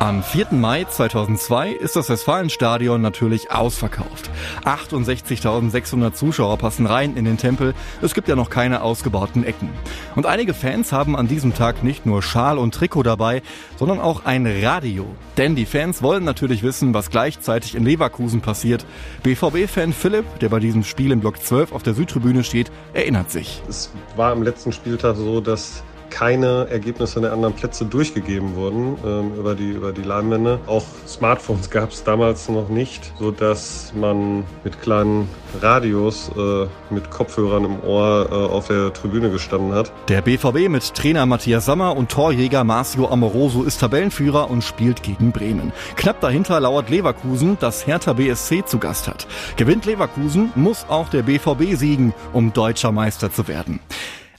Am 4. Mai 2002 ist das Westfalenstadion natürlich ausverkauft. 68.600 Zuschauer passen rein in den Tempel. Es gibt ja noch keine ausgebauten Ecken. Und einige Fans haben an diesem Tag nicht nur Schal und Trikot dabei, sondern auch ein Radio. Denn die Fans wollen natürlich wissen, was gleichzeitig in Leverkusen passiert. BVB-Fan Philipp, der bei diesem Spiel im Block 12 auf der Südtribüne steht, erinnert sich. Es war am letzten Spieltag so, dass keine Ergebnisse der anderen Plätze durchgegeben wurden ähm, über die über die Leinwände. Auch Smartphones gab es damals noch nicht, so dass man mit kleinen Radios äh, mit Kopfhörern im Ohr äh, auf der Tribüne gestanden hat. Der BVB mit Trainer Matthias Sammer und Torjäger Marcio Amoroso ist Tabellenführer und spielt gegen Bremen. Knapp dahinter lauert Leverkusen, das Hertha BSC zu Gast hat. Gewinnt Leverkusen, muss auch der BVB siegen, um deutscher Meister zu werden.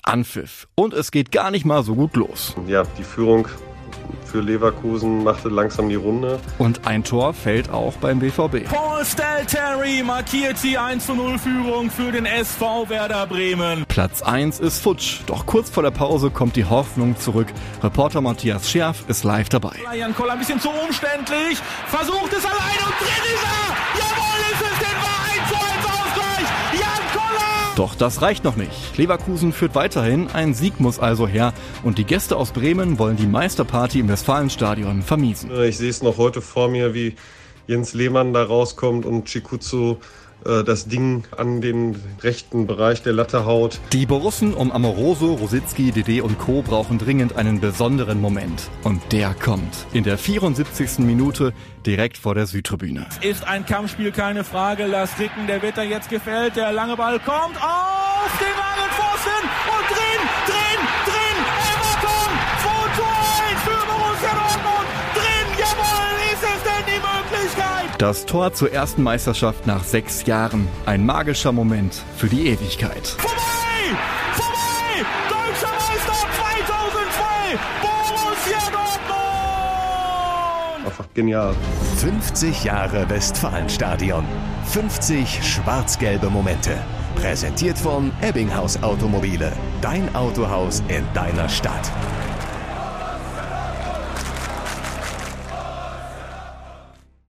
Anpfiff. Und es geht gar nicht mal so gut los. Ja, die Führung für Leverkusen machte langsam die Runde. Und ein Tor fällt auch beim BVB. Paul Stelteri markiert die 1 0 Führung für den SV Werder Bremen. Platz 1 ist futsch, doch kurz vor der Pause kommt die Hoffnung zurück. Reporter Matthias Scherf ist live dabei. Jan Koller ein bisschen zu umständlich, versucht es allein und drin ist er! Jawohl, ist es, den war Doch das reicht noch nicht. Leverkusen führt weiterhin, ein Sieg muss also her und die Gäste aus Bremen wollen die Meisterparty im Westfalenstadion vermiesen. Ich sehe es noch heute vor mir, wie Jens Lehmann da rauskommt und Chikutsu äh, das Ding an den rechten Bereich der Latte haut. Die Borussen um Amoroso, Rositzky, Dede und Co. brauchen dringend einen besonderen Moment. Und der kommt. In der 74. Minute direkt vor der Südtribüne. Ist ein Kampfspiel, keine Frage. Lars Ricken, der wird da jetzt gefällt. Der lange Ball kommt auf den langen Pfosten und drin, drin, drin. Das Tor zur ersten Meisterschaft nach sechs Jahren. Ein magischer Moment für die Ewigkeit. Vorbei! Vorbei! Deutscher Meister 2002! Borussia Dortmund! Einfach genial. 50 Jahre Westfalenstadion. 50 schwarz-gelbe Momente. Präsentiert von Ebbinghaus Automobile. Dein Autohaus in deiner Stadt.